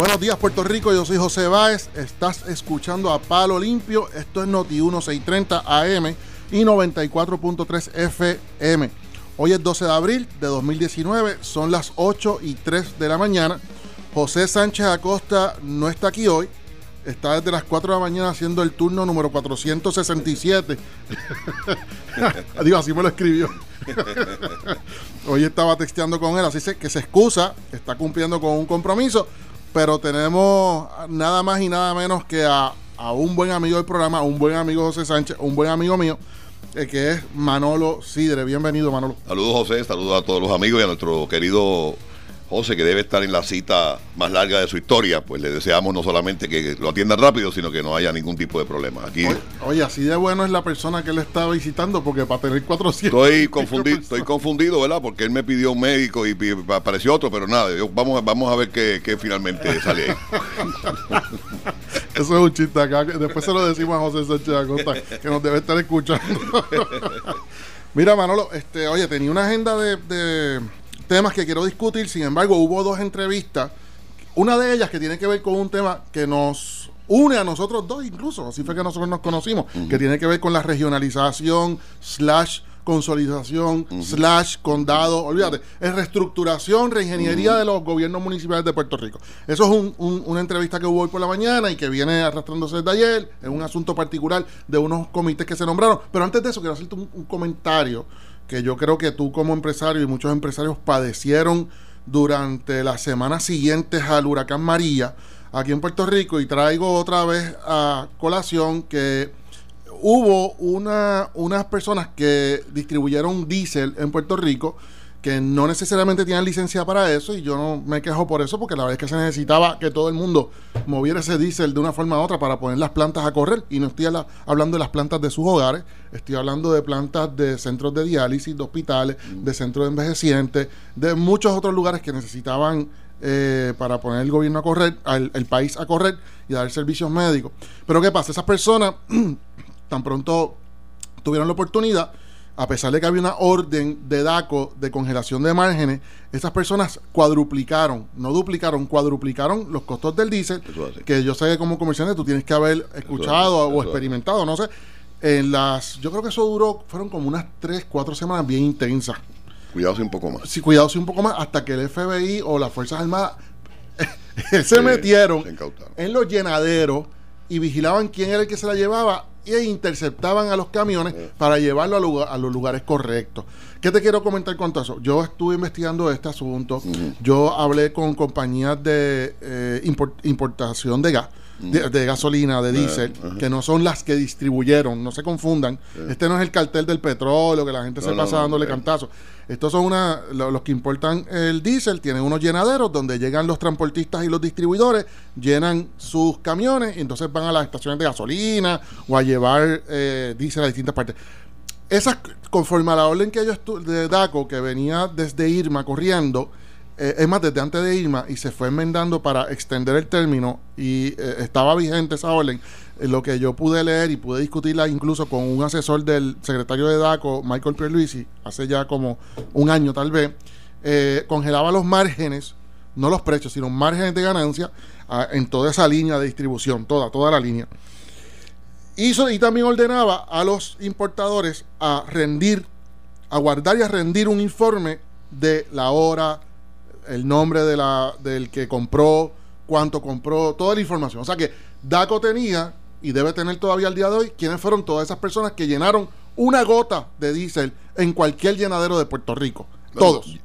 Buenos días Puerto Rico, yo soy José Báez, estás escuchando a Palo Limpio, esto es Noti 1630 AM y 94.3 FM. Hoy es 12 de abril de 2019, son las 8 y 3 de la mañana. José Sánchez Acosta no está aquí hoy, está desde las 4 de la mañana haciendo el turno número 467. Digo, así me lo escribió. hoy estaba texteando con él, así que se excusa, está cumpliendo con un compromiso pero tenemos nada más y nada menos que a, un buen amigo del programa, un buen amigo José Sánchez, un buen amigo mío, eh, que es Manolo Sidre. Bienvenido, Manolo. Saludos, José, saludos a todos los amigos y a nuestro querido José, que debe estar en la cita más larga de su historia, pues le deseamos no solamente que lo atienda rápido, sino que no haya ningún tipo de problema. Aquí, oye, así de bueno es la persona que él está visitando, porque para tener 400... Estoy confundido, estoy confundido, ¿verdad? Porque él me pidió un médico y, apareció otro, pero nada, vamos, vamos a ver qué, finalmente sale ahí. Eso es un chiste acá, después se lo decimos a José Sánchez Acosta, que nos debe estar escuchando. Mira, Manolo, este, oye, tenía una agenda de temas que quiero discutir. Sin embargo, hubo dos entrevistas. Una de ellas que tiene que ver con un tema que nos une a nosotros dos, incluso. Así fue que nosotros nos conocimos. Que tiene que ver con la regionalización, slash consolidación, slash condado, olvídate, es reestructuración, reingeniería de los gobiernos municipales de Puerto Rico. Eso es una entrevista que hubo hoy por la mañana y que viene arrastrándose desde ayer, es un asunto particular de unos comités que se nombraron. Pero antes de eso, quiero hacerte un comentario que yo creo que tú como empresario y muchos empresarios padecieron durante las semanas siguientes al huracán María aquí en Puerto Rico. Y traigo otra vez a colación que hubo una, unas personas que distribuyeron diésel en Puerto Rico que no necesariamente tienen licencia para eso y yo no me quejo por eso porque la verdad es que se necesitaba que todo el mundo moviera ese diésel de una forma u otra para poner las plantas a correr y no estoy hablando de las plantas de sus hogares, estoy hablando de plantas de centros de diálisis, de hospitales, mm. de centros de envejecientes, de muchos otros lugares que necesitaban eh, para poner el gobierno a correr, el país a correr y dar servicios médicos. Pero ¿qué pasa? Esas personas tan pronto tuvieron la oportunidad a pesar de que había una orden de DACO de congelación de márgenes, esas personas cuadruplicaron, no duplicaron, cuadruplicaron los costos del diésel, que yo sé que como comerciante tú tienes que haber escuchado o experimentado, no sé. En las, yo creo que eso duró, fueron como unas 3, 4 semanas bien intensas. Cuidado si un poco más. Sí, cuidado si un poco más, hasta que el FBI o las Fuerzas Armadas se metieron en los llenaderos y vigilaban quién era el que se la llevaba e interceptaban a los camiones para llevarlo a, los lugares correctos. ¿Qué te quiero comentar con todo eso? Yo estuve investigando este asunto, yo hablé con compañías de eh, importación de gas de, gasolina, de diésel, que no son las que distribuyeron, no se confundan. Este no es el cartel del petróleo, que la gente se pasa dándole cantazo. Estos son una, los que importan el diésel, tienen unos llenaderos donde llegan los transportistas y los distribuidores, llenan sus camiones y entonces van a las estaciones de gasolina o a llevar eh, diésel a distintas partes. Esas, conforme a la orden que yo de DACO, que venía desde Irma corriendo, eh, es más, desde antes de Irma y se fue enmendando para extender el término y eh, estaba vigente esa orden. Eh, lo que yo pude leer y pude discutirla incluso con un asesor del secretario de DACO, Michael Pierluisi, hace ya como un año tal vez, congelaba los márgenes, no los precios, sino márgenes de ganancia en toda esa línea de distribución, toda, toda la línea. Hizo, y también ordenaba a los importadores a rendir, a guardar y a rendir un informe de la hora, el nombre de la, del que compró, cuánto compró, toda la información. O sea que DACO tenía y debe tener todavía al día de hoy quiénes fueron todas esas personas que llenaron una gota de diésel en cualquier llenadero de Puerto Rico. Todos.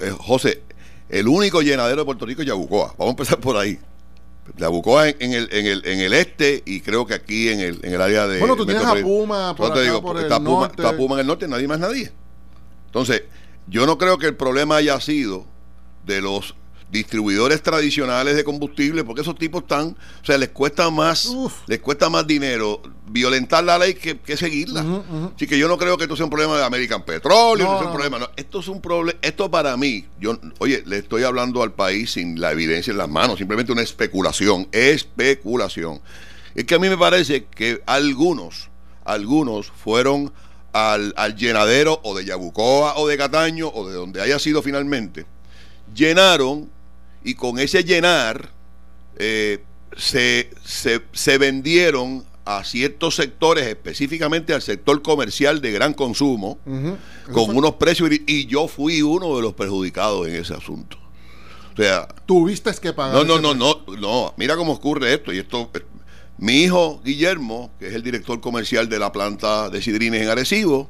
Eh, José, el único llenadero de Puerto Rico es Yabucoa. Vamos a empezar por ahí. Yabucoa en, el, en, el, en el este y creo que aquí en el, en el área de. Bueno, tú tienes a Puma por, acá, digo, por el está norte. Puma, está Puma en el norte, nadie más nadie. Entonces, yo no creo que el problema haya sido de los distribuidores tradicionales de combustible, porque esos tipos están, o sea, les cuesta más, les cuesta más dinero violentar la ley que, seguirla. Así que yo no creo que esto sea un problema de American Petroleum, no, un problema, esto es un problema, esto para mí, yo, oye, le estoy hablando al país sin la evidencia en las manos, simplemente una especulación, especulación. Es que a mí me parece que algunos, algunos fueron al, al llenadero o de Yabucoa o de Cataño o de donde haya sido finalmente llenaron y con ese llenar eh, se, se, se vendieron a ciertos sectores, específicamente al sector comercial de gran consumo, con unos precios, y yo fui uno de los perjudicados en ese asunto. O sea, tuviste que pagar. No, no, no, no, no. Mira cómo ocurre esto. Y esto, mi hijo Guillermo, que es el director comercial de la planta de Sidrines en Arecibo,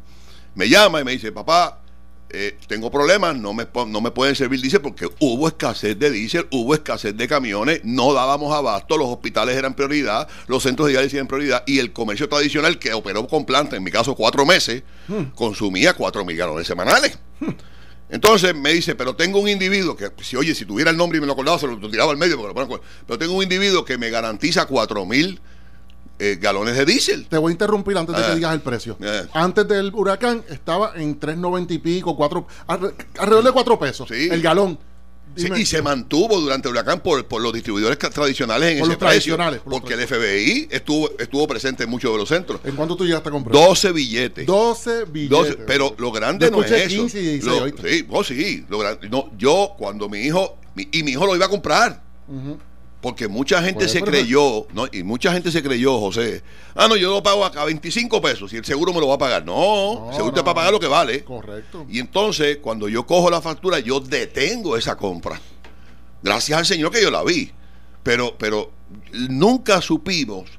me llama y me dice, papá, eh, tengo problemas, no me, no me pueden servir diésel porque hubo escasez de diésel, hubo escasez de camiones, no dábamos abasto, los hospitales eran prioridad, los centros de diálisis eran prioridad y el comercio tradicional que operó con planta, en mi caso cuatro meses, hmm. consumía cuatro mil galones semanales. Hmm. Entonces me dice, pero tengo un individuo que, si oye, si tuviera el nombre y me lo acordaba, se lo tiraba al medio, pero tengo un individuo que me garantiza cuatro mil eh, galones de diésel. Te voy a interrumpir antes de que ah. digas el precio. Ah. Antes del huracán estaba en 3.90 y pico, 4, alrededor de 4 pesos el galón. y se mantuvo durante el huracán por, los distribuidores tradicionales en ese precio. porque el FBI estuvo, estuvo presente en muchos de los centros. ¿En cuánto tú llegaste a comprar? 12 billetes. 12 billetes. pero lo grande no es eso. sí, oh, sí. no, yo, cuando mi hijo, y mi hijo lo iba a comprar. Porque mucha gente se creyó, ¿no? y mucha gente se creyó, José, ah, no, yo lo pago acá 25 pesos y el seguro me lo va a pagar. No, el seguro te va a pagar lo que vale. Correcto. Y entonces, cuando yo cojo la factura, yo detengo esa compra. Gracias al Señor que yo la vi. Pero, pero nunca supimos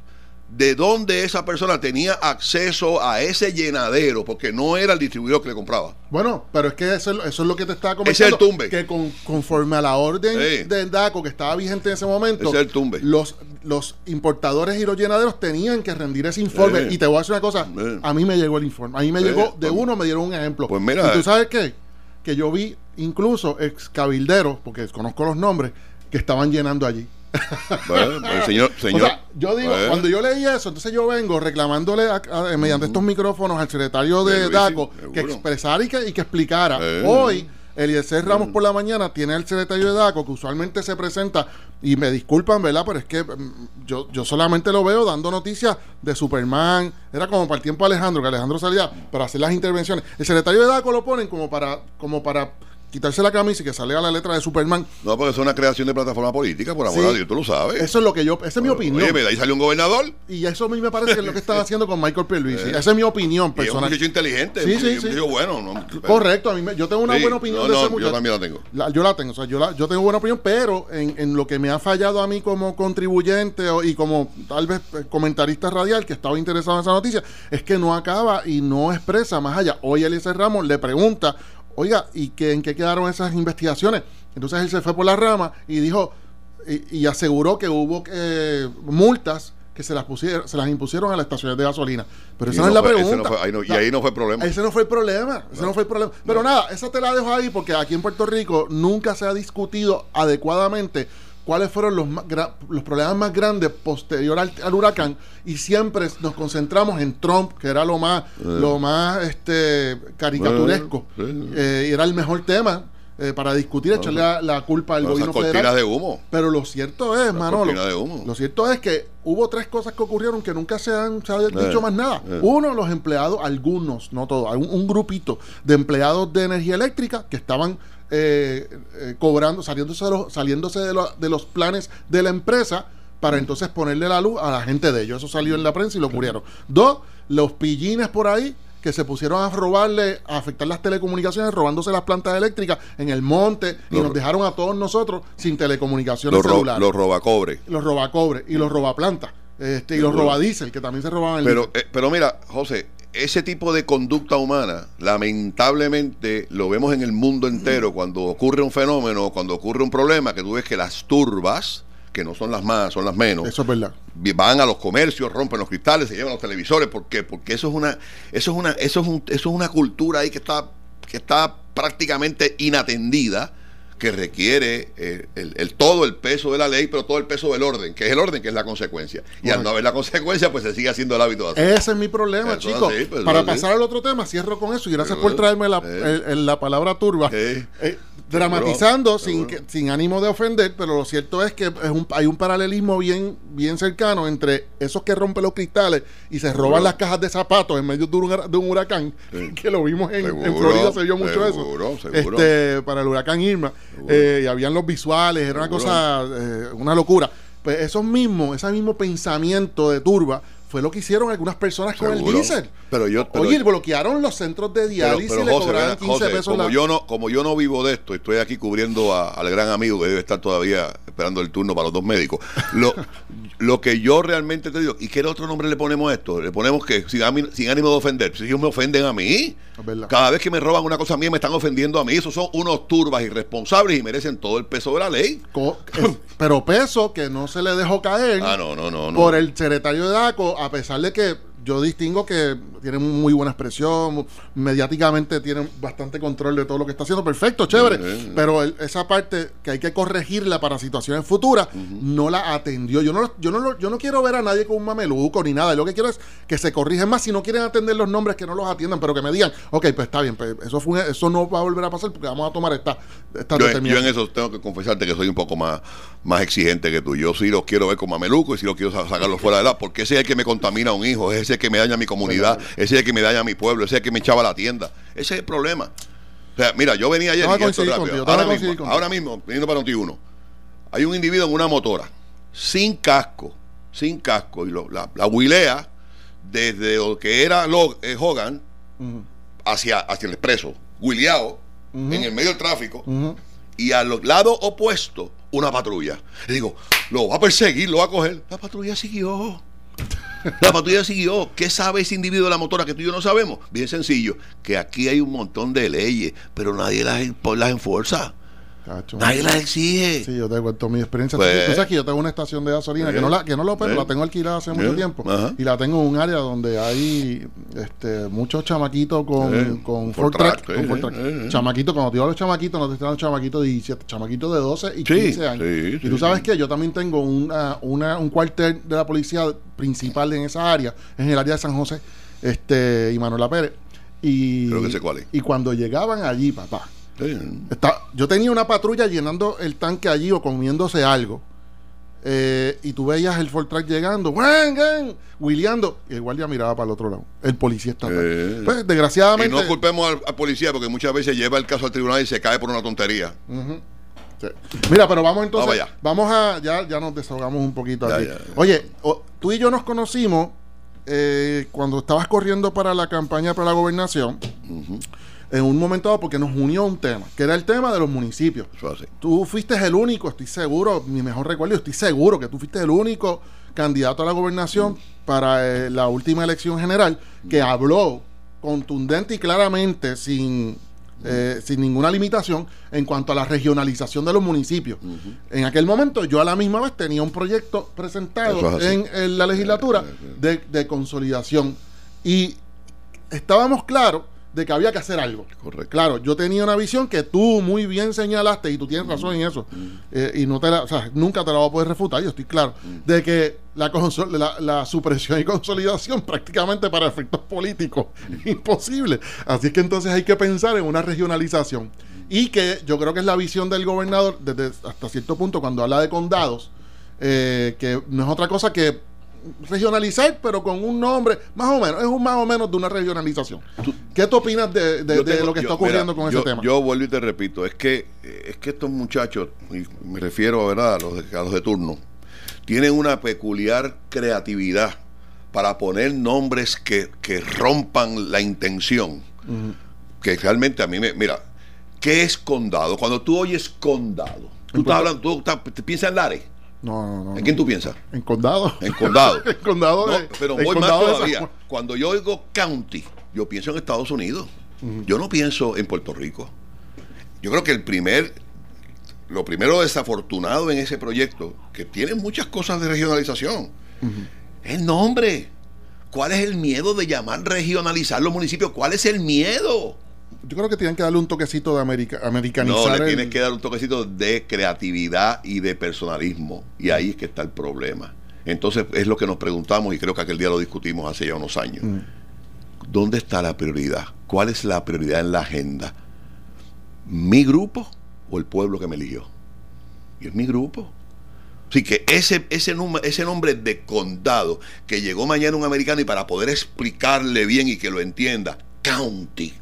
de dónde esa persona tenía acceso a ese llenadero, porque no era el distribuidor que le compraba. Bueno, pero es que eso, es lo que te estaba comentando. es el tumbe. Que conforme a la orden del DACO que estaba vigente en ese momento, es el tumbe. Los, los importadores y los llenaderos tenían que rendir ese informe. Y te voy a decir una cosa, a mí me llegó el informe. A mí me llegó, de uno me dieron un ejemplo. Pues mira. ¿Y tú sabes qué? Que yo vi incluso ex cabilderos, porque conozco los nombres, que estaban llenando allí. Bueno, pues, señor, señor. yo digo, cuando yo leí eso, entonces yo vengo reclamándole mediante estos micrófonos al secretario de DACO que expresara y que, y que explicara. Hoy, Eliezer Ramos por la mañana tiene al secretario de DACO que usualmente se presenta, y me disculpan, ¿verdad? Pero es que mm, yo, yo solamente lo veo dando noticias de Superman. Era como para el tiempo de Alejandro, que Alejandro salía para hacer las intervenciones. El secretario de DACO lo ponen como para, como para quitarse la camisa y que salga la letra de Superman. No, porque es una creación de plataforma política, por amor a Dios, tú lo sabes. Eso es lo que yo, esa es mi opinión. Oye, ahí salió un gobernador. Y eso a mí me parece que es lo que están haciendo con Michael Pierluisi. esa es mi opinión personal. es un muchacho inteligente, sí, sí, sí. bueno. Correcto, a mí yo tengo una buena opinión de ese muchacho. Yo también la tengo. yo la tengo, o sea, yo, la, yo tengo buena opinión, pero en, en, lo que me ha fallado a mí como contribuyente y como tal vez eh, comentarista radial que estaba interesado en esa noticia, es que no acaba y no expresa más allá. Hoy Eliezer Ramos le pregunta, oiga, ¿y que, en qué quedaron esas investigaciones? Entonces él se fue por la rama y dijo, y, aseguró que hubo eh, multas que se las pusieron, se las impusieron a las estaciones de gasolina. Pero esa no, es la pregunta. y ahí no fue el problema. Ese no fue el problema. Ese no, fue el problema. Pero nada, esa te la dejo ahí porque aquí en Puerto Rico nunca se ha discutido adecuadamente cuáles fueron los, los problemas más grandes posterior al, huracán y siempre nos concentramos en Trump, que era lo más, eh. lo más este, caricaturesco, eh, y era el mejor tema. Eh, para discutir, echarle la, culpa al gobierno federal. de humo. Pero lo cierto es, Manolo, lo cierto es que hubo tres cosas que ocurrieron que nunca se han, dicho más nada. Uno, los empleados, algunos, no todos, un, un grupito de empleados de energía eléctrica que estaban eh, eh, cobrando, saliéndose, de los, saliéndose de, de, los planes de la empresa para entonces ponerle la luz a la gente de ellos. Eso salió en la prensa y lo murieron. Dos, los pillines por ahí que se pusieron a robarle, a afectar las telecomunicaciones, robándose las plantas eléctricas en el monte y nos dejaron a todos nosotros sin telecomunicaciones los celulares. los robacobre. Los robacobre y los robaplantas. Este, y los robadiesel, que también se robaban el pero, eh, pero mira, José, ese tipo de conducta humana, lamentablemente, lo vemos en el mundo entero cuando ocurre un fenómeno, cuando ocurre un problema, que tú ves que las turbas, que no son las más, son las menos. Eso es verdad. Van a los comercios, rompen los cristales, se llevan los televisores. ¿Por qué? Porque eso es una, eso es una, eso es un, eso es una cultura ahí que está, que está prácticamente inatendida que requiere eh, el, todo el peso de la ley, pero todo el peso del orden, que es el orden, que es la consecuencia. Y al no haber la consecuencia, pues se sigue haciendo el hábito de Ese es mi problema, chicos. Pues, Para pasar al otro tema, cierro con eso y gracias por traerme la, la palabra turba. Eh, dramatizando sin, sin ánimo de ofender, pero lo cierto es que es un, hay un paralelismo bien, bien cercano entre esos que rompen los cristales y se roban las cajas de zapatos en medio de un, de un huracán, que lo vimos en, Florida, se vio mucho eso. Este, para el huracán Irma, eh, y habían los visuales, era una cosa, eh, una locura. Pues esos mismos, ese mismo pensamiento de turba fue lo que hicieron algunas personas con el diésel. Pero yo, Oye, bloquearon los centros de diálisis y le cobraron 15 pesos como yo no Como yo no vivo de esto, estoy aquí cubriendo al gran amigo que debe estar todavía esperando el turno para los dos médicos. Lo, lo que yo realmente te digo, ¿y qué otro nombre le ponemos a esto? Le ponemos que sin, sin ánimo de ofender. Si ellos me ofenden a mí, cada vez que me roban una cosa mía me están ofendiendo a mí. Esos son unos turbas irresponsables y merecen todo el peso de la ley. pero peso que no se le dejó caer ah, no, no, no, por el secretario de DACO, a pesar de que yo distingo que tienen muy buena expresión, mediáticamente tienen bastante control de todo lo que está haciendo, perfecto, chévere, pero esa parte que hay que corregirla para situaciones futuras, no la atendió. Yo no, yo, no, yo no quiero ver a nadie con un mameluco ni nada, lo que quiero es que se corrigen más, si no quieren atender los nombres, que no los atiendan, pero que me digan, ok, pues está bien, pues eso, fue, eso no va a volver a pasar porque vamos a tomar esta, esta yo, yo en eso tengo que confesarte que soy un poco más, más exigente que tú. Yo sí los quiero ver con mameluco y sí los quiero sacarlos fuera de la, porque ese es el que me contamina a un hijo, ese es el que me daña a mi comunidad, ese es el que me daña a mi pueblo, ese es el que me echaba la tienda. Ese es el problema. O sea, mira, yo venía ayer ahora, mismo, ahora mismo, viniendo para uno, hay un individuo en una motora, sin casco, sin casco, y lo, la, la huilea desde lo que era eh, Hogan hacia, hacia el expreso, huileado, en el medio del tráfico, y al lado opuesto, una patrulla. Le digo, lo va a perseguir, lo va a coger. La patrulla siguió. La patrulla siguió. ¿Qué sabe ese individuo de la motora que tú y yo no sabemos? Bien sencillo, que aquí hay un montón de leyes, pero nadie las, las enforza. Nadie las exige. Sí, yo te cuento mi experiencia. Pues, tú sabes que yo tengo una estación de gasolina que no la, que no lo opero, la tengo alquilada hace mucho tiempo. Y la tengo en un área donde hay este, muchos chamaquitos con, con Ford Track. Chamaquitos, cuando te digo los chamaquitos, no te están los chamaquitos de 17, chamaquitos de 12 y 15 años. y tú sabes que yo también tengo una, una, un cuartel de la policía principal en esa área, en el área de San José, este, y Manuela Pérez. Y, Creo que sé cuál es. y cuando llegaban allí, papá, Está, yo tenía una patrulla llenando el tanque allí o comiéndose algo. Eh, y tú veías el Ford Track llegando, ¡Wen, Williando, y el guardia miraba para el otro lado. El policía está. Eh. Pues, desgraciadamente. Y no culpemos al, policía porque muchas veces lleva el caso al tribunal y se cae por una tontería. Mira, pero vamos entonces. Vamos, a. Ya, ya nos desahogamos un poquito aquí. Oye, tú y yo nos conocimos eh, cuando estabas corriendo para la campaña para la gobernación en un momento dado porque nos unió un tema, que era el tema de los municipios. Tú fuiste el único, estoy seguro, mi mejor recuerdo, estoy seguro que tú fuiste el único candidato a la gobernación para eh, la última elección general que habló contundente y claramente sin, eh, sin ninguna limitación en cuanto a la regionalización de los municipios. En aquel momento yo a la misma vez tenía un proyecto presentado en, la legislatura de, de consolidación. Y estábamos claros de que había que hacer algo. Correcto. Claro, yo tenía una visión que tú muy bien señalaste y tú tienes razón en eso. Eh, y no te la, o sea, nunca te la voy a poder refutar, yo estoy claro, de que la, la, supresión y consolidación prácticamente para efectos políticos imposible. Así que entonces hay que pensar en una regionalización. Y que yo creo que es la visión del gobernador desde hasta cierto punto cuando habla de condados, eh, que no es otra cosa que regionalizar, pero con un nombre, más o menos, es un más o menos de una regionalización. ¿Qué tú opinas de, lo que está ocurriendo con ese tema? Yo vuelvo y te repito, es que, es que estos muchachos, y me refiero ¿verdad? A, los de, a los de turno, tienen una peculiar creatividad para poner nombres que, rompan la intención. Que realmente a mí me. Mira, ¿qué es condado? Cuando tú oyes condado, tú estás hablando, tú piensas en Lares. No, no, no. ¿En quién tú piensas? En condado. En condado. en condado. pero voy más todavía. Cuando yo oigo county, yo pienso en Estados Unidos. Yo no pienso en Puerto Rico. Yo creo que el primer, lo primero desafortunado en ese proyecto, que tiene muchas cosas de regionalización, es el nombre. ¿Cuál es el miedo de llamar regionalizar los municipios? ¿Cuál es el miedo? Yo creo que tienen que darle un toquecito de america, americanizar. No, le tienes que dar un toquecito de creatividad y de personalismo. Y ahí es que está el problema. Entonces es lo que nos preguntamos y creo que aquel día lo discutimos hace ya unos años. Mm. ¿Dónde está la prioridad? ¿Cuál es la prioridad en la agenda? ¿Mi grupo o el pueblo que me eligió? Y es mi grupo. Así que ese, ese, ese nombre de condado que llegó mañana un americano y para poder explicarle bien y que lo entienda, county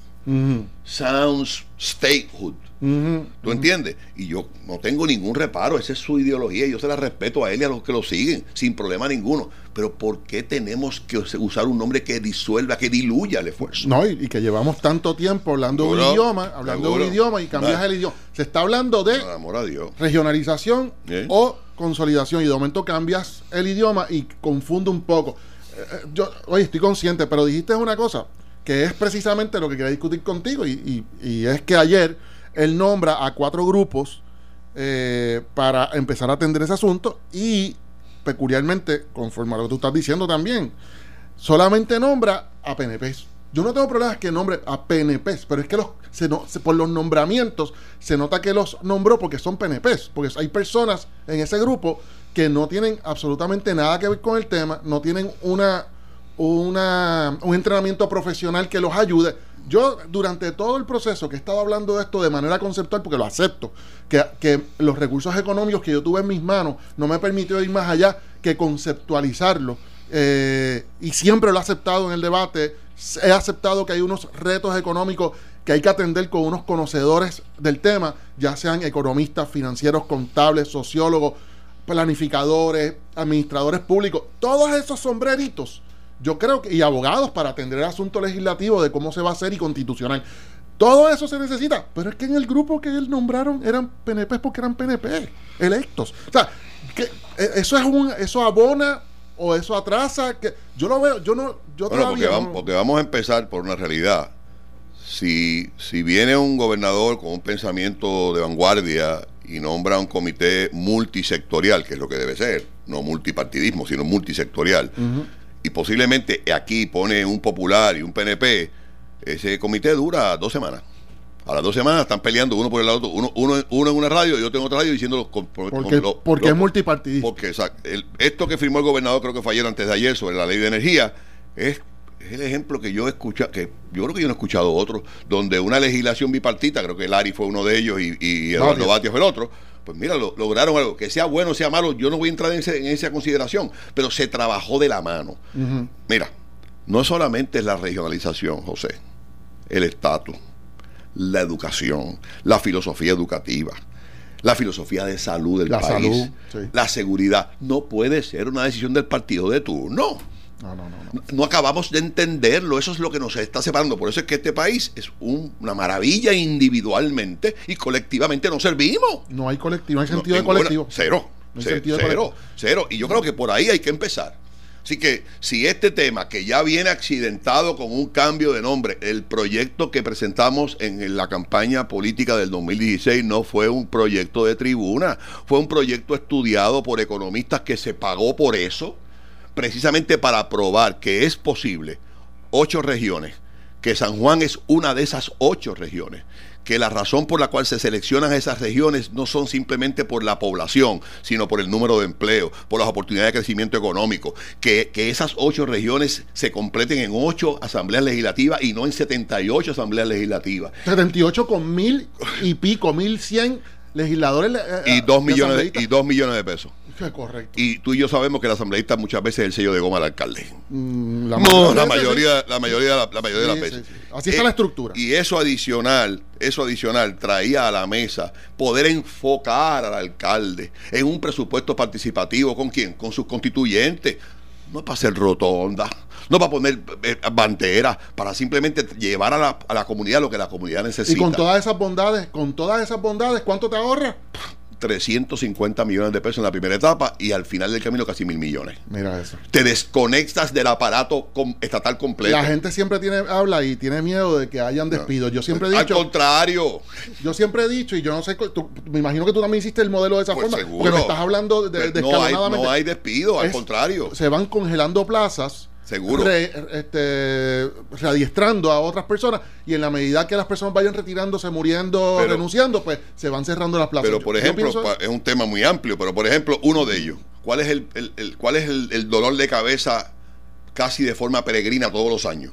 Sounds statehood. ¿Tú entiendes? Y yo no tengo ningún reparo, esa es su ideología, yo se la respeto a él y a los que lo siguen, sin problema ninguno. Pero ¿por qué tenemos que usar un nombre que disuelva, que diluya el esfuerzo? No, y, que llevamos tanto tiempo hablando de un idioma, hablando de un idioma y cambias el idioma. Se está hablando de regionalización o consolidación y de momento cambias el idioma y confunde un poco. Eh, eh, yo, oye, estoy consciente, pero dijiste una cosa que es precisamente lo que quería discutir contigo y, y es que ayer él nombra a cuatro grupos eh, para empezar a atender ese asunto y peculiarmente, conforme a lo que tú estás diciendo también, solamente nombra a PNPs. Yo no tengo problemas que nombre a PNPs, pero es que los, por los nombramientos se nota que los nombró porque son PNPs, porque hay personas en ese grupo que no tienen absolutamente nada que ver con el tema, no tienen una, una, un entrenamiento profesional que los ayude. Yo durante todo el proceso que he estado hablando de esto de manera conceptual, porque lo acepto, que, los recursos económicos que yo tuve en mis manos no me permitió ir más allá que conceptualizarlo. Eh, y siempre lo he aceptado en el debate. He aceptado que hay unos retos económicos que hay que atender con unos conocedores del tema, ya sean economistas, financieros, contables, sociólogos, planificadores, administradores públicos, todos esos sombreritos yo creo que, y abogados para atender el asunto legislativo de cómo se va a hacer y constitucional. Todo eso se necesita, pero es que en el grupo que él nombraron eran PNP porque eran PNP electos. O sea, que e, eso es un eso abona o eso atrasa que yo lo veo, yo no yo bueno, porque, vamos, porque vamos a empezar por una realidad. Si, si viene un gobernador con un pensamiento de vanguardia y nombra un comité multisectorial, que es lo que debe ser, no multipartidismo, sino multisectorial, y posiblemente aquí pone un popular y un PNP, ese comité dura dos semanas. A las dos semanas están peleando uno por el lado, uno, uno, uno en una radio y otro en otra radio diciendo porque, porque es multipartidista. Porque esto que firmó el gobernador, creo que fue ayer antes de ayer, sobre la ley de energía, es, el ejemplo que yo he escuchado, que yo creo que yo no he escuchado otro, donde una legislación bipartita, creo que Lari fue uno de ellos y, y Eduardo Batios fue el otro, pues mira, lograron algo. Que sea bueno o sea malo, yo no voy a entrar en, esa consideración, pero se trabajó de la mano. Mira, no solamente es la regionalización, José, el estatus, la educación, la filosofía educativa, la filosofía de salud del país, la seguridad. No puede ser una decisión del partido de turno. No, no, no, no. acabamos de entenderlo, eso es lo que nos está separando. Por eso es que este país es una maravilla individualmente y colectivamente no servimos. No hay colectivo, no hay sentido de colectivo. Cero, cero, cero. Y yo creo que por ahí hay que empezar. Así que si este tema que ya viene accidentado con un cambio de nombre, el proyecto que presentamos en la campaña política del 2016 no fue un proyecto de tribuna, fue un proyecto estudiado por economistas que se pagó por eso precisamente para probar que es posible ocho regiones, que San Juan es una de esas ocho regiones, que la razón por la cual se seleccionan esas regiones no son simplemente por la población, sino por el número de empleo, por las oportunidades de crecimiento económico, que, esas ocho regiones se completen en ocho asambleas legislativas y no en 78 asambleas legislativas. 78 con mil y pico, mil cien legisladores. Eh, y, dos millones y dos millones de pesos. Correcto. Y tú y yo sabemos que el asambleísta muchas veces es el sello de goma del alcalde. Mm, la no, la mayoría, la mayoría, la, mayoría de las veces. Así está la eh, estructura. Y eso adicional, eso adicional traía a la mesa poder enfocar al alcalde en un presupuesto participativo con quién, con sus constituyentes. No para hacer rotonda, no para poner eh, banderas, para simplemente llevar a la, a la comunidad lo que la comunidad necesita. Y con todas esas bondades, con todas esas bondades, ¿cuánto te ahorra? 350 millones de pesos en la primera etapa y al final del camino casi mil millones. Mira eso. Te desconectas del aparato estatal completo. La gente siempre tiene habla y tiene miedo de que hayan despidos. Yo siempre he dicho. Al contrario. Yo siempre he dicho, y yo no sé, me imagino que tú también hiciste el modelo de esa pues forma. Porque me estás hablando de, de no, hay, no hay despido, al contrario. Se van congelando plazas Seguro. este, readiestrando a otras personas y en la medida que las personas vayan retirándose, muriendo, renunciando, pues se van cerrando las plazas. Pero, por ejemplo, es un tema muy amplio, pero por ejemplo, uno de ellos, ¿cuál es el, cuál es el, dolor de cabeza casi de forma peregrina todos los años?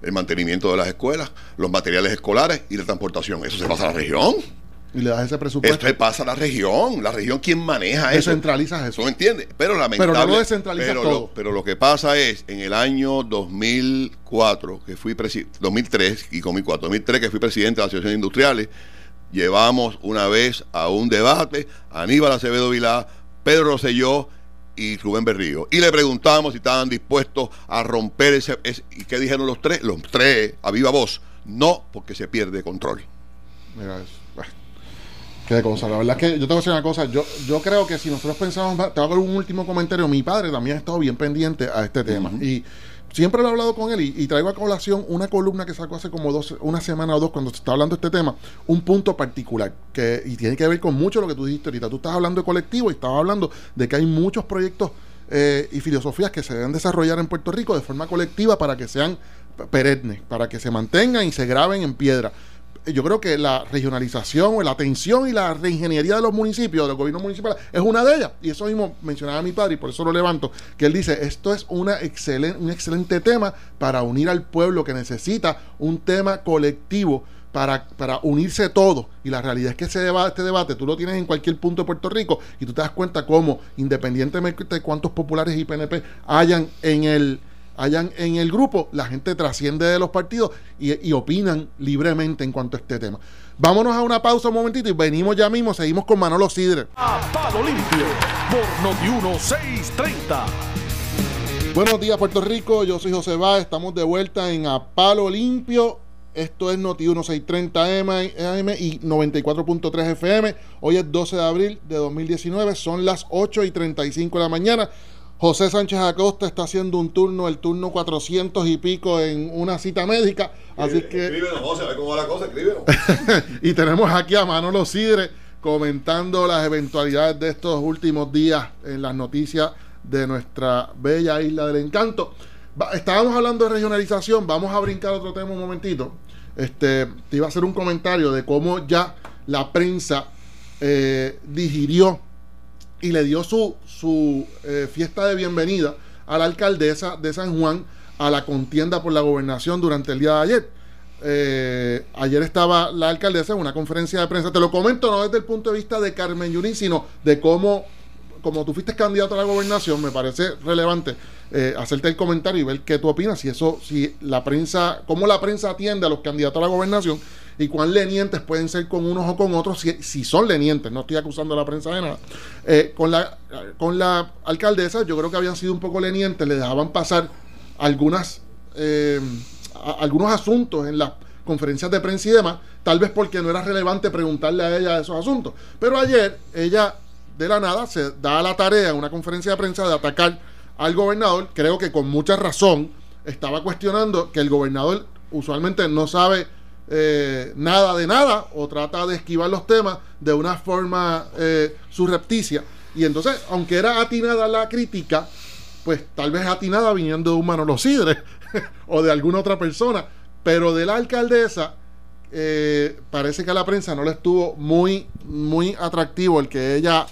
El mantenimiento de las escuelas, los materiales escolares y la transportación. Eso se pasa a la región. Y le das ese presupuesto. Esto pasa a la región. La región, ¿quién maneja eso? Descentralizas eso. ¿No entiendes? Pero lamentable. Pero no lo descentralizas pero todo. Lo, pero lo que pasa es, en el año 2004, que fui presidente, 2003 y con 2004, 2003 que fui presidente de la Asociación de Industriales, llevamos una vez a un debate a Aníbal Acevedo Vilá, Pedro Rosselló y Rubén Berrío. Y le preguntamos si estaban dispuestos a romper ese, ¿Y qué dijeron los tres? Los tres, a viva voz. No, porque se pierde control. Mira eso. Qué cosa. La verdad es que yo tengo que decir una cosa. Yo, yo creo que si nosotros pensamos, te voy a dar un último comentario. Mi padre también ha estado bien pendiente a este tema. Y siempre lo he hablado con él y, traigo a colación una columna que sacó hace como dos, una semana o dos cuando se está hablando de este tema, un punto particular que y tiene que ver con mucho lo que tú dijiste ahorita. Tú estás hablando de colectivo y estabas hablando de que hay muchos proyectos eh, y filosofías que se deben desarrollar en Puerto Rico de forma colectiva para que sean perennes, para que se mantengan y se graben en piedra yo creo que la regionalización o la atención y la reingeniería de los municipios, del gobierno municipal, es una de ellas. Y eso mismo mencionaba mi padre y por eso lo levanto, que él dice, esto es una excelente, un excelente tema para unir al pueblo que necesita un tema colectivo. Para, para, unirse todo. Y la realidad es que ese debate, este debate tú lo tienes en cualquier punto de Puerto Rico y tú te das cuenta cómo, independientemente de cuántos populares y PNP hayan en el, hayan en el grupo, la gente trasciende de los partidos y, opinan libremente en cuanto a este tema. Vámonos a una pausa un momentito y venimos ya mismo, seguimos con Manolo Sidre. A palo limpio por Noti 1630. Buenos días Puerto Rico, yo soy José Bá, estamos de vuelta en A Palo Limpio. Esto es Noti 1630 AM y 94.3 FM. Hoy es 12 de abril de 2019, son las 8 y 35 de la mañana. José Sánchez Acosta está haciendo un turno, el turno 400 y pico en una cita médica. Así que. Escríbenos, José, a ver cómo va la cosa, escríbenos. y tenemos aquí a Manolo Sidre comentando las eventualidades de estos últimos días en las noticias de nuestra bella isla del encanto. estábamos hablando de regionalización, vamos a brincar otro tema un momentito. Este, te iba a hacer un comentario de cómo ya la prensa eh, digirió y le dio su, su eh, fiesta de bienvenida a la alcaldesa de San Juan a la contienda por la gobernación durante el día de ayer. Eh, ayer estaba la alcaldesa en una conferencia de prensa. Te lo comento no desde el punto de vista de Carmen Yunín, sino de cómo, como tú fuiste candidato a la gobernación, me parece relevante eh, hacerte el comentario y ver qué tú opinas, si eso, si la prensa, cómo la prensa atiende a los candidatos a la gobernación y cuán lenientes pueden ser con unos o con otros, si, son lenientes, no estoy acusando a la prensa de nada. Eh, con, la, con la alcaldesa yo creo que habían sido un poco lenientes, le dejaban pasar algunas, eh, algunos asuntos en las conferencias de prensa y demás, tal vez porque no era relevante preguntarle a ella esos asuntos. Pero ayer ella de la nada se da la tarea en una conferencia de prensa de atacar al gobernador, creo que con mucha razón estaba cuestionando que el gobernador usualmente no sabe eh, nada de nada o trata de esquivar los temas de una forma eh, surrepticia. Y entonces, aunque era atinada la crítica, pues tal vez atinada viniendo de un Manolo Sidre o de alguna otra persona, pero de la alcaldesa eh, parece que a la prensa no le estuvo muy, muy atractivo el que ella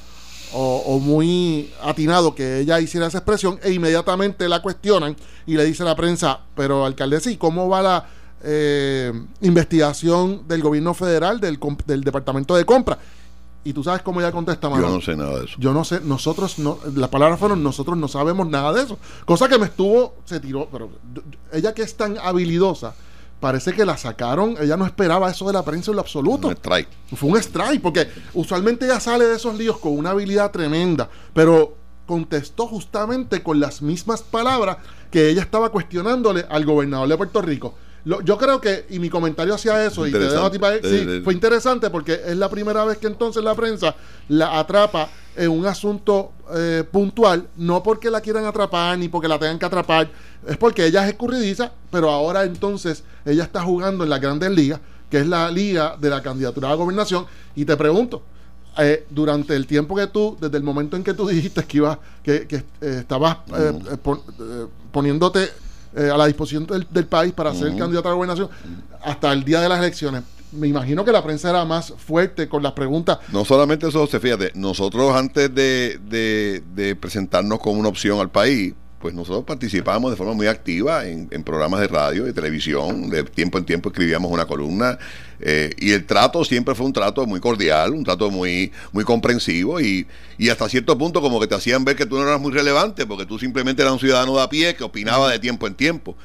o, muy atinado que ella hiciera esa expresión e inmediatamente la cuestionan y le dice a la prensa, pero alcaldesa, ¿y cómo va la eh, investigación del gobierno federal, del, del departamento de compra. Y tú sabes cómo ella contesta, Yo no sé nada de eso. Yo no sé, nosotros no, las palabras fueron, nosotros no sabemos nada de eso. Cosa que me estuvo, se tiró, pero ella que es tan habilidosa, parece que la sacaron, ella no esperaba eso de la prensa en lo absoluto. Un strike. Fue un strike, porque usualmente ella sale de esos líos con una habilidad tremenda, pero contestó justamente con las mismas palabras que ella estaba cuestionándole al gobernador de Puerto Rico yo creo que, y mi comentario hacia eso, y te dejo a ti para, sí, fue interesante porque es la primera vez que entonces la prensa la atrapa en un asunto eh, puntual, no porque la quieran atrapar ni porque la tengan que atrapar, es porque ella es escurridiza, pero ahora entonces ella está jugando en la grandes ligas, que es la liga de la candidatura a la gobernación, y te pregunto, eh, durante el tiempo que tú, desde el momento en que tú dijiste que ibas, que, que eh, estabas poniéndote eh, a la disposición del, país para ser candidato a la gobernación hasta el día de las elecciones. Me imagino que la prensa era más fuerte con las preguntas. No solamente eso, fíjate, nosotros antes de, de presentarnos como una opción al país, pues nosotros participábamos de forma muy activa en, programas de radio, de televisión, de tiempo en tiempo escribíamos una columna eh, y el trato siempre fue un trato muy cordial, un trato muy, muy comprensivo y, y, hasta cierto punto como que te hacían ver que tú no eras muy relevante porque tú simplemente eras un ciudadano de a pie que opinaba de tiempo en tiempo.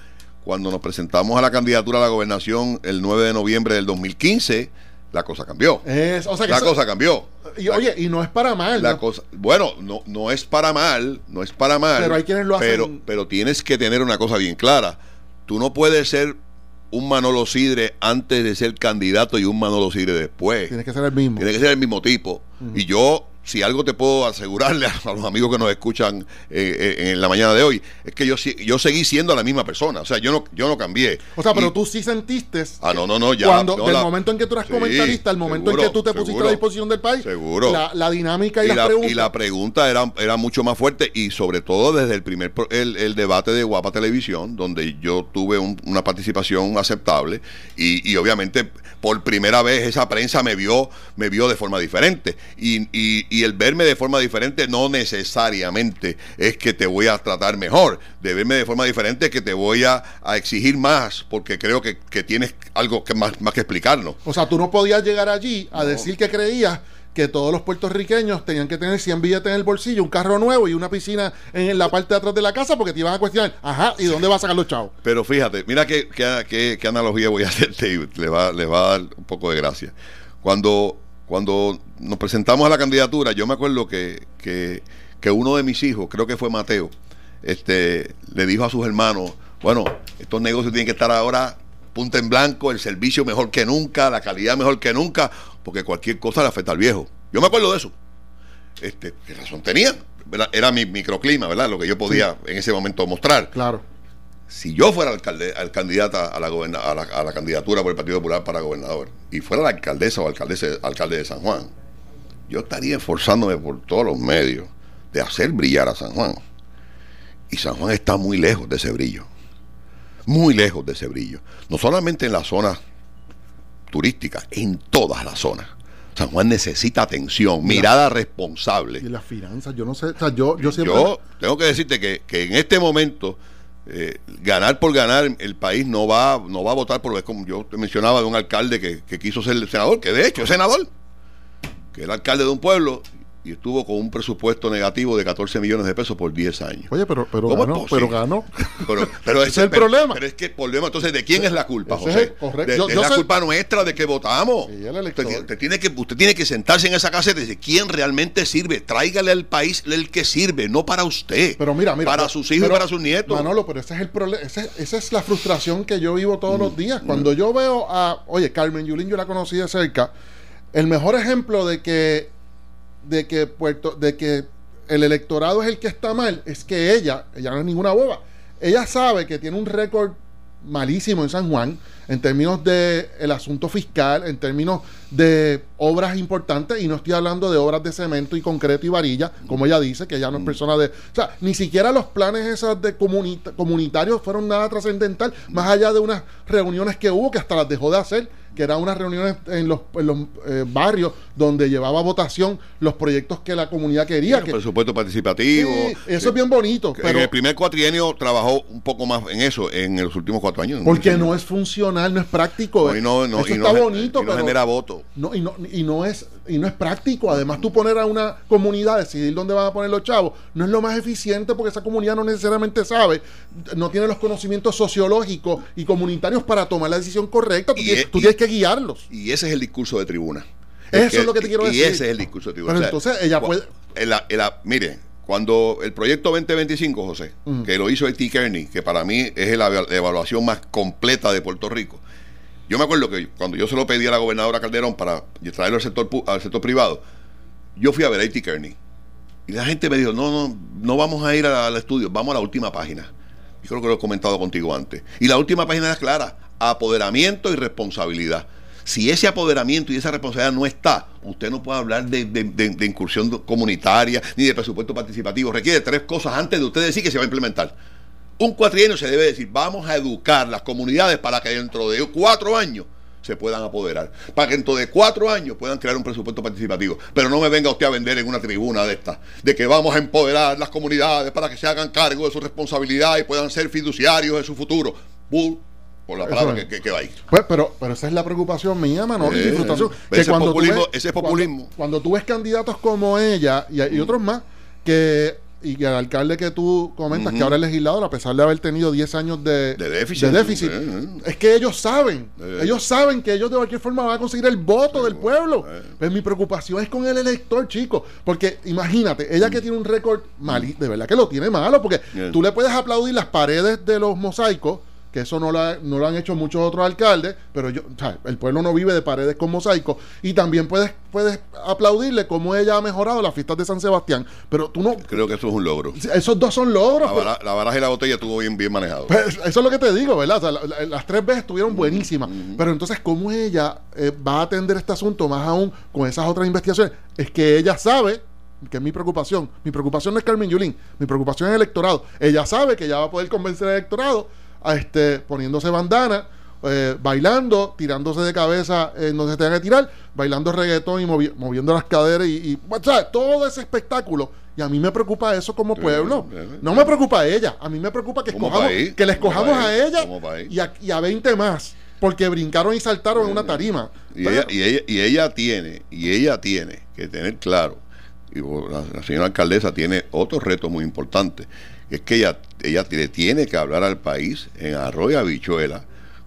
Cuando nos presentamos a la candidatura a la gobernación el 9 de noviembre del 2015, la cosa cambió. Es, o sea que la eso- cosa cambió. y, La- oye, y no es para mal. la ¿no? cosa, bueno, no, no es para mal, no es para mal. Pero hay quienes lo hacen- Pero, pero tienes que tener una cosa bien clara. Tú no puedes ser un Manolo Sidre antes de ser candidato y un Manolo Sidre después. Tiene que ser el mismo. Tiene que ser el mismo tipo. Y yo, si algo te puedo asegurarle a, los amigos que nos escuchan eh, eh, en la mañana de hoy, es que yo, yo seguí siendo la misma persona. O sea, yo no, yo no cambié. O sea, pero Y- tú sí sentiste Ah, no, no, no, ya. cuando no, del la- momento en que tú eras Sí, comentarista, el momento seguro, en que tú te pusiste a disposición del país, Seguro. La, la dinámica y, y las la, preguntas. y la pregunta era, era mucho más fuerte y sobre todo desde el primer el, el debate de Guapa Televisión donde yo tuve un- una participación aceptable y, y obviamente por primera vez esa prensa me vio me vio de forma diferente y, y- el verme de forma diferente no necesariamente es que te voy a tratar mejor de verme de forma diferente es que te voy a, a exigir más porque creo que, que tienes algo que más, más que explicarnos O sea, tú no podías llegar allí a decir que creías que todos los puertorriqueños tenían que tener 100 billetes en el bolsillo, un carro nuevo y una piscina en la parte de atrás de la casa porque te iban a cuestionar, ajá, ¿y dónde vas a sacar los chavos? Pero fíjate, mira qué, qué, qué- qué analogía voy a hacerte y le va, le va a dar un poco de gracia. Cuando, cuando nos presentamos a la candidatura, yo me acuerdo que, que, que uno de mis hijos, creo que fue Mateo, este, le dijo a sus hermanos, bueno, estos negocios tienen que estar ahora punta en blanco, el servicio mejor que nunca, la calidad mejor que nunca, porque cualquier cosa le afecta al viejo. Yo me acuerdo de eso. Este, ¿Qué razón tenía? ¿verdad? Era mi microclima, ¿verdad? Lo que yo podía en ese momento mostrar Claro. Si yo fuera alcalde, al candidata a la, goberna- a, la, a la candidatura por el Partido Popular para gobernador y fuera la alcaldesa o alcaldese, alcalde de San Juan, yo estaría esforzándome por todos los medios de hacer brillar a San Juan. Y San Juan está muy lejos de ese brillo. Muy lejos de ese brillo. No solamente en las zonas turísticas, en todas las zonas. San Juan necesita atención, mirada responsable. Y las finanzas, yo no sé, o sea, yo, yo siempre... Yo tengo que decirte que, que en este momento, eh, ganar por ganar, el país no va, no va a votar por. Es como yo te mencionaba de un alcalde que, que quiso ser senador, que de hecho es senador, que era alcalde de un pueblo y estuvo con un presupuesto negativo de 14 millones de pesos por 10 años. Oye, pero, pero ¿Cómo es ganó, pero ganó. Pero, pero Ese es el pero- problema. Pero es que el problema, entonces, ¿de quién es la culpa, José? correcto. De- Yo- es yo la sé- culpa nuestra de que votamos. Sí, el elector. usted, usted tiene que, usted tiene que sentarse en esa caseta y decir, ¿quién realmente sirve? Tráigale al país el que sirve, no para usted. Pero mira, mira. Para sus hijos y para sus nietos. Manolo, pero ese es el problema. ese- esa es la frustración que yo vivo todos Mm, los días. Cuando yo veo a. Oye, Carmen Yulín, yo la conocí de cerca. El mejor ejemplo de que. De que Puerto. De que el electorado es el que está mal. Es que ella. Ella no es ninguna boba. Ella sabe que tiene un récord malísimo en San Juan en términos de el asunto fiscal, en términos de obras importantes, y no estoy hablando de obras de cemento y concreto y varilla, como ella dice, que ella no es persona de... O sea, ni siquiera los planes esas de comunita- comunitarios fueron nada trascendental, más allá de unas reuniones que hubo, que hasta las dejó de hacer, que eran unas reuniones en los, en los eh, barrios donde llevaba a votación los proyectos que la comunidad quería. que, presupuesto participativo. Sí, eso es bien bonito, En pero el primer cuatrienio trabajó un poco más en eso en los últimos cuatro años. porque no es funcional, no es práctico. No, y no, no, eso y no está bonito, y no pero genera voto. No, y, no, y, no es, y no es práctico. Además, tú poner a una comunidad, decidir dónde van a poner los chavos, no es lo más eficiente porque esa comunidad no necesariamente sabe, no tiene los conocimientos sociológicos y comunitarios para tomar la decisión correcta. Tú, Y tienes, es- tú y- tienes que guiarlos. Y ese es el discurso de tribuna. Eso es lo que te quiero y decir. ese es el discurso de tribuna. Pero entonces ella puede- mire, cuando el proyecto 2025, José, que lo hizo A.T. Kearney, que para mí es la eva- la evaluación más completa de Puerto Rico. Yo me acuerdo que cuando yo se lo pedí a la gobernadora Calderón para traerlo al sector, al sector privado, yo fui a ver a A.T. Kearney. Y la gente me dijo, no, no, no vamos a ir al estudio, vamos a la última página. Yo creo que lo he comentado contigo antes. Y la última página es clara, apoderamiento y responsabilidad. Si ese apoderamiento y esa responsabilidad no está, usted no puede hablar de, incursión comunitaria ni de presupuesto participativo. Requiere tres cosas antes de usted decir que se va a implementar. Un cuatrienio se debe decir, vamos a educar las comunidades para que dentro de cuatro años se puedan apoderar. Para que dentro de cuatro años puedan crear un presupuesto participativo. Pero no me venga usted a vender en una tribuna de esta, de que vamos a empoderar las comunidades para que se hagan cargo de su responsabilidad y puedan ser fiduciarios de su futuro. Por la palabra es. que, que- que va ahí. Pues, pero, pero esa es la preocupación mía, Manolo, y frustración. ese tú populismo- ves- ese cuando- populismo. Cuando, tú ves candidatos como ella y, y otros más, que y que el alcalde que tú comentas, que ahora es legislador, a pesar de haber tenido 10 años de, De déficit. déficit, Eh, eh. es que ellos saben, Eh. ellos saben que ellos de cualquier forma van a conseguir el voto del pueblo. Pues mi preocupación es con el elector, chico, porque imagínate, ella que tiene un récord mal, de verdad que lo tiene malo, porque Mm. Tú le puedes aplaudir las paredes de los mosaicos, que eso no lo, ha- no lo han hecho muchos otros alcaldes, pero yo, o sea, el pueblo no vive de paredes con mosaicos, y también puedes, puedes aplaudirle cómo ella ha mejorado las fiestas de San Sebastián, pero tú no, Creo que eso es un logro. esos dos son logros. La, pero- bara- la baraja y la botella estuvo bien, bien manejado. pues, eso es lo que te digo, ¿verdad? O sea, la- la- las tres veces estuvieron buenísimas. Pero entonces, ¿cómo ella eh, va a atender este asunto más aún con esas otras investigaciones? Es que ella sabe, que es mi preocupación. Mi preocupación no es Carmen Yulín, mi preocupación es el electorado. Ella sabe que ella va a poder convencer al electorado este, poniéndose bandana. eh, bailando, tirándose de cabeza en donde se tenga que tirar, bailando reggaetón y movi- moviendo las caderas y, y o sea, todo ese espectáculo. Y a mí me preocupa eso como pueblo. eh, No me preocupa a ella, a mí me preocupa que escojamos, país, que le como escojamos a ella y a, y a 20 más, porque brincaron y saltaron en una tarima. Y ella, y, ella, y ella tiene, y ella tiene que tener claro, y la, la señora alcaldesa tiene otro reto muy importante, que es que ella, ella le tiene que hablar al país en arroyo habichuela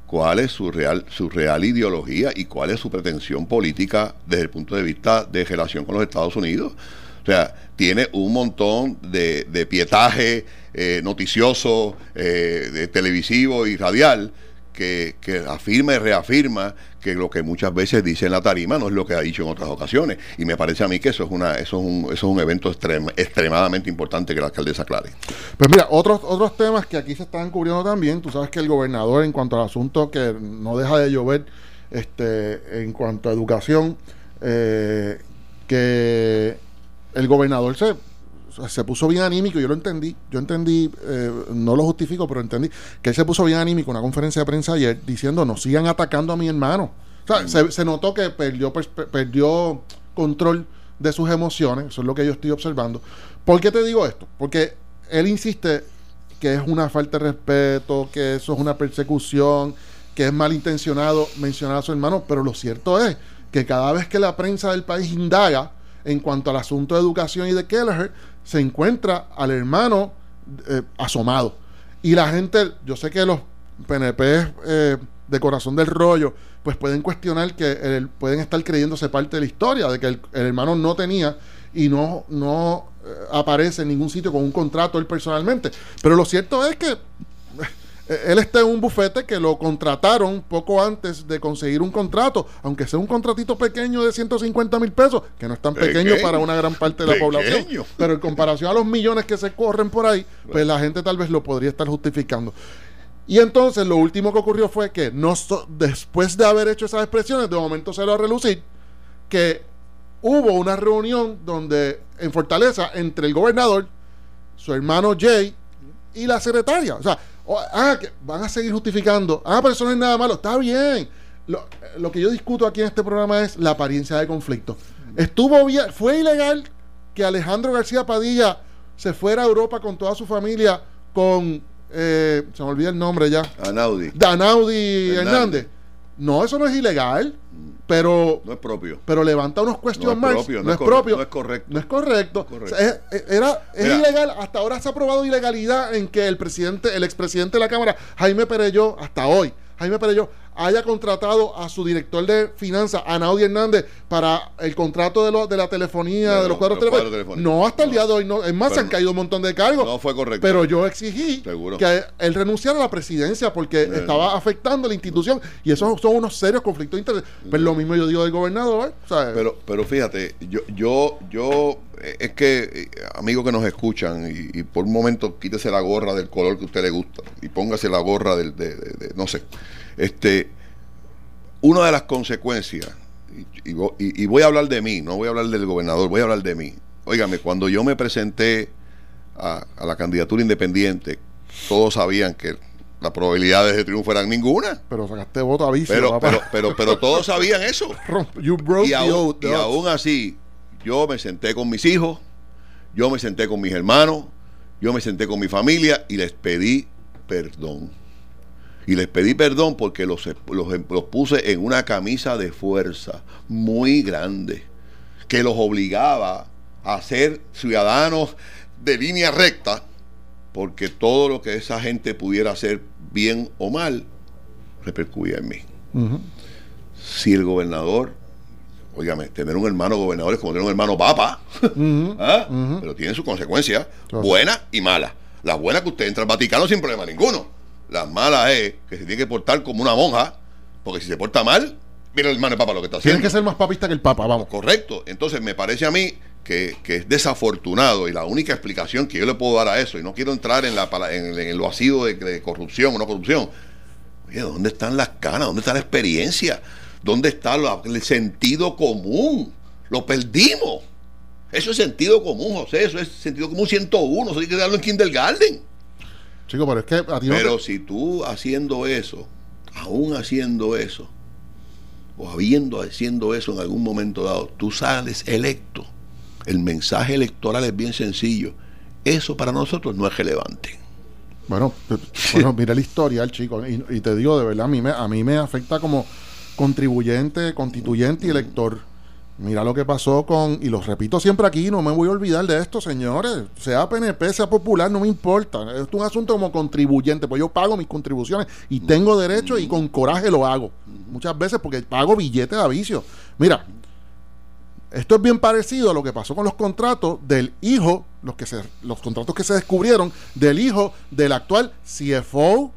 cuál es su real, su real ideología y cuál es su pretensión política desde el punto de vista de relación con los Estados Unidos. O sea, tiene un montón de, de pietaje eh, noticioso, eh, televisivo y radial que, que afirma y reafirma que lo que muchas veces dice en la tarima no es lo que ha dicho en otras ocasiones. Y me parece a mí que eso es una eso es un, eso es un evento extrem- extremadamente importante que la alcaldesa aclare. Pues mira, otros, otros temas que aquí se están cubriendo también. Tú sabes que el gobernador, en cuanto al asunto que no deja de llover, este, en cuanto a educación, eh, que el gobernador se, se puso bien anímico, yo lo entendí, yo entendí, eh, no lo justifico, pero entendí que él se puso bien anímico en una conferencia de prensa ayer diciendo, no sigan atacando a mi hermano. O sea, se, notó que perdió, perdió control de sus emociones, eso es lo que yo estoy observando. ¿Por qué te digo esto? Porque él insiste que es una falta de respeto, que eso es una persecución, que es malintencionado mencionar a su hermano, pero lo cierto es que cada vez que la prensa del país indaga en cuanto al asunto de educación y de Kelleher, se encuentra al hermano eh, asomado. Y la gente, yo sé que los PNP eh, de corazón del rollo, pues pueden cuestionar que el- pueden estar creyéndose parte de la historia, de que el, hermano no tenía y no, no eh, aparece en ningún sitio con un contrato él personalmente. Pero lo cierto es que él está en un bufete que lo contrataron poco antes de conseguir un contrato, aunque sea un contratito pequeño de 150 mil pesos, que no es tan pequeño, Pequeño. para una gran parte de la población. Pero en comparación a los millones que se corren por ahí, pues la gente tal vez lo podría estar justificando. Y entonces lo último que ocurrió fue que no so- después de haber hecho esas expresiones, de momento se lo a relucir que hubo una reunión donde en Fortaleza entre el gobernador, su hermano Jay y la secretaria. O sea, o- ah, que van a seguir justificando. Ah, pero eso no es nada malo. Está bien. Lo, lo que yo discuto aquí en este programa es la apariencia de conflicto. Estuvo bien, fue ilegal que Alejandro García Padilla se fuera a Europa con toda su familia con, eh, se me olvida el nombre ya, Anaudi, Danaudi Hernández. Hernández. No, eso no es ilegal, pero no es propio. pero levanta unos question No es marks. propio, no, no es propio. no es correcto. No es correcto. No es correcto. O sea, es, es- era, es Mira. ilegal. Hasta ahora se ha probado ilegalidad en que el presidente, el expresidente de la Cámara, Jaime Pereyó, hasta hoy, Jaime Pereyó, haya contratado a su director de finanzas, Anaudi Hernández, para el contrato de, lo- de la telefonía, De de, los cuadros telefónicos. No hasta el día de hoy. No. Es más, se Pero han caído un montón de cargos. No fue correcto. Pero yo exigí Seguro. que él renunciara a la presidencia porque estaba afectando la institución y esos son unos serios conflictos de interés. Pero lo mismo yo digo del gobernador. ¿sabes? Pero, pero fíjate, yo, yo, yo, eh, es que, eh, amigos que nos escuchan, y, y por un momento quítese la gorra del color que a usted le gusta y póngase la gorra del, de, de- de- no sé, este, una de las consecuencias, y, y y- voy a hablar de mí, no voy a hablar del gobernador, voy a hablar de mí. Óigame, cuando yo me presenté a, a la candidatura independiente, todos sabían que las probabilidades de triunfo eran ninguna. Pero sacaste voto a vicio, Pero, papá. pero, pero, pero todos sabían eso. you broke Y, aún, y aún así, yo me senté con mis hijos, yo me senté con mis hermanos, yo me senté con mi familia y les pedí perdón. Y les pedí perdón porque los, los, los puse en una camisa de fuerza muy grande que los obligaba a ser ciudadanos de línea recta, porque todo lo que esa gente pudiera hacer bien o mal repercutía en mí. Si el gobernador, óigame, tener un hermano gobernador es como tener un hermano papa, ¿ah? pero tiene sus consecuencias, buenas y malas. Las buenas que usted entra al Vaticano sin problema ninguno. Las malas es que se tiene que portar como una monja, porque si se porta mal, mira el hermano papa lo que está haciendo. Tiene que ser más papista que el papa, vamos. Correcto. Entonces me parece a mí que, es desafortunado y la única explicación que yo le puedo dar a eso, y no quiero entrar en, la, en, lo ácido de, corrupción o no corrupción, oye, ¿dónde están las canas? ¿Dónde está la experiencia? ¿Dónde está el sentido común? Lo perdimos. Eso es sentido común, José. Eso es sentido común 101. Eso hay que darlo en kindergarten. Chico, pero es que... pero si tú haciendo eso, aún haciendo eso, o habiendo haciendo eso en algún momento dado, tú sales electo el mensaje electoral es bien sencillo. Eso para nosotros no es relevante. Bueno, bueno mira el historial, chico, y, y, te digo de verdad, a mí, me, a mí me afecta como contribuyente, constituyente y elector. Mira lo que pasó con, y lo repito siempre aquí, no me voy a olvidar de esto, señores. Sea PNP, sea popular, no me importa. Es un asunto como contribuyente, pues yo pago mis contribuciones y tengo derecho y con coraje lo hago. Muchas veces porque pago billetes de avicio. Mira, esto es bien parecido a lo que pasó con los contratos del hijo, los, que se, los contratos que se descubrieron del hijo del actual CFO,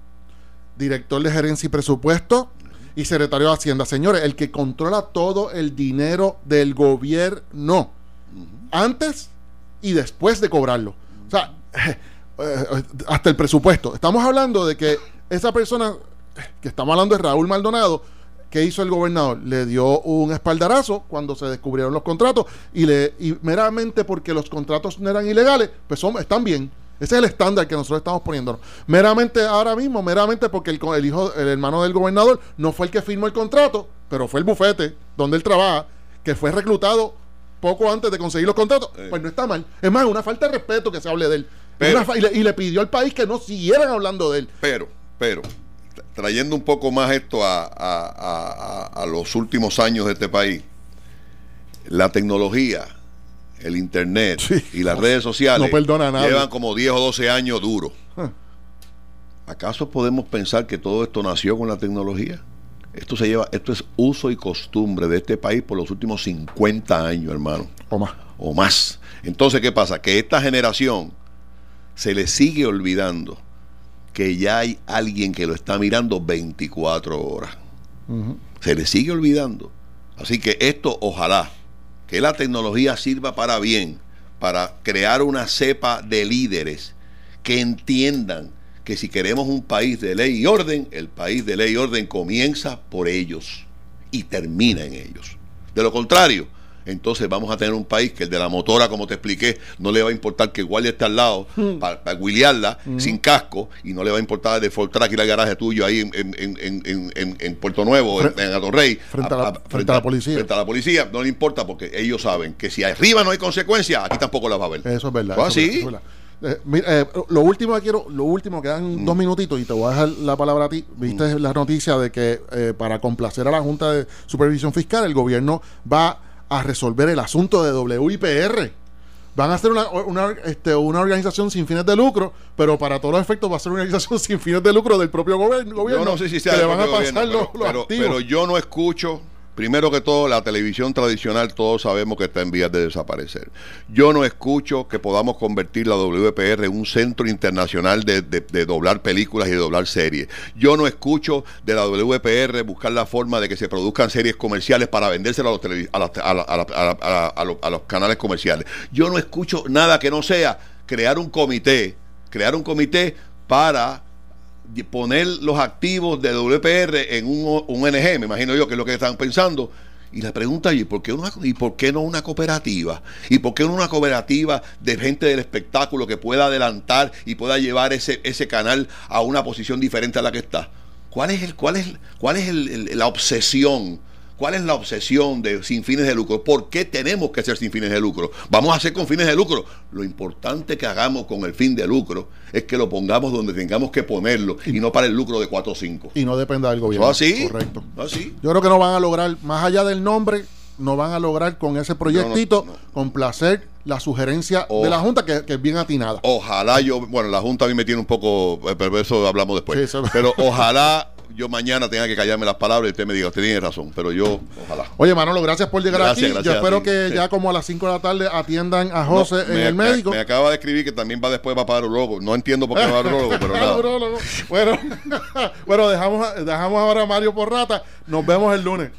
director de gerencia y presupuesto y secretario de Hacienda. Señores, el que controla todo el dinero del gobierno, antes y después de cobrarlo. O sea, eh, hasta el presupuesto. Estamos hablando de que esa persona, que estamos hablando de Raúl Maldonado, ¿Qué hizo el gobernador? Le dio un espaldarazo cuando se descubrieron los contratos y, le, meramente porque los contratos no eran ilegales, pues son, están bien. Ese es el estándar que nosotros estamos poniendo. Meramente ahora mismo, meramente porque el, el, hijo, el hermano del gobernador no fue el que firmó el contrato, pero fue el bufete donde él trabaja, que fue reclutado poco antes de conseguir los contratos. Pues no está mal. Es más, una falta de respeto que se hable de él. y, le, y le pidió al país que no siguieran hablando de él. Pero, pero, trayendo un poco más esto a, los últimos años de este país, la tecnología, el internet y las redes sociales llevan como 10 o 12 años duros. Ah. ¿Acaso podemos pensar que todo esto nació con la tecnología? Esto se lleva, esto es uso y costumbre de este país por los últimos 50 años, hermano. O más. O más. Entonces, ¿qué pasa? Que esta generación se le sigue olvidando que ya hay alguien que lo está mirando 24 horas. Se le sigue olvidando. Así que esto ojalá que la tecnología sirva para bien, para crear una cepa de líderes que entiendan que si queremos un país de ley y orden, el país de ley y orden comienza por ellos y termina en ellos. De lo contrario, entonces vamos a tener un país que el de la motora, como te expliqué, no le va a importar que el guardia esté al lado hmm. para pa hmm. sin casco y no le va a importar de Fortrack y el garaje tuyo ahí en, Puerto Nuevo, en, Atorrey. Frente a, la, frente a la policía. Frente a la policía, no le importa porque ellos saben que si arriba no hay consecuencias, aquí tampoco las va a ver. Eso es verdad. así? Eh, eh, lo último que quiero, lo último, quedan mm. dos minutitos y te voy a dejar la palabra a ti. Viste mm. la noticia de que eh, para complacer a la Junta de Supervisión Fiscal, el gobierno va a resolver el asunto de WIPR. Van a ser una, una, este, una organización sin fines de lucro, pero para todos los efectos va a ser una organización sin fines de lucro del propio gobierno. Yo no sé si sea que le van a pasar los, pero yo no escucho Primero que todo, la televisión tradicional todos sabemos que está en vías de desaparecer. Yo no escucho que podamos convertir la WPR en un centro internacional de, doblar películas y de doblar series. Yo no escucho de la WPR buscar la forma de que se produzcan series comerciales para vendérselas a los, a los canales comerciales. Yo no escucho nada que no sea crear un comité, crear un comité para poner los activos de WPR en un, ONG, me imagino yo que es lo que están pensando. Y la pregunta es, ¿por qué, ¿y por qué no una cooperativa? ¿Y por qué no una cooperativa de gente del espectáculo que pueda adelantar y pueda llevar ese, ese canal a una posición diferente a la que está? ¿Cuál es, el, cuál es, cuál es la obsesión ¿Cuál es la obsesión de sin fines de lucro? ¿Por qué tenemos que ser sin fines de lucro? Vamos a hacer con fines de lucro. Lo importante que hagamos con el fin de lucro es que lo pongamos donde tengamos que ponerlo y, no para el lucro de 4 o 5. Y no dependa del gobierno. así? Correcto. Así. Yo creo que no van a lograr, más allá del nombre, no van a lograr con ese proyectito no, no. complacer la sugerencia de la Junta, que, que es bien atinada. Ojalá yo, bueno, la Junta a mí me tiene un poco, eh, pero eso hablamos después. Sí, eso- Pero ojalá yo mañana tenga que callarme las palabras y usted me diga, usted tiene razón, pero yo, ojalá. Oye, Manolo, gracias por llegar Gracias, aquí. gracias Yo a espero ti. que Sí. ya como a las 5 de la tarde atiendan a José No, en el médico. Me, acaba de escribir que también va después va para urologo. No entiendo por qué va al urologo, pero nada. Bueno, bueno dejamos, dejamos ahora a Mario por rata. Nos vemos el lunes.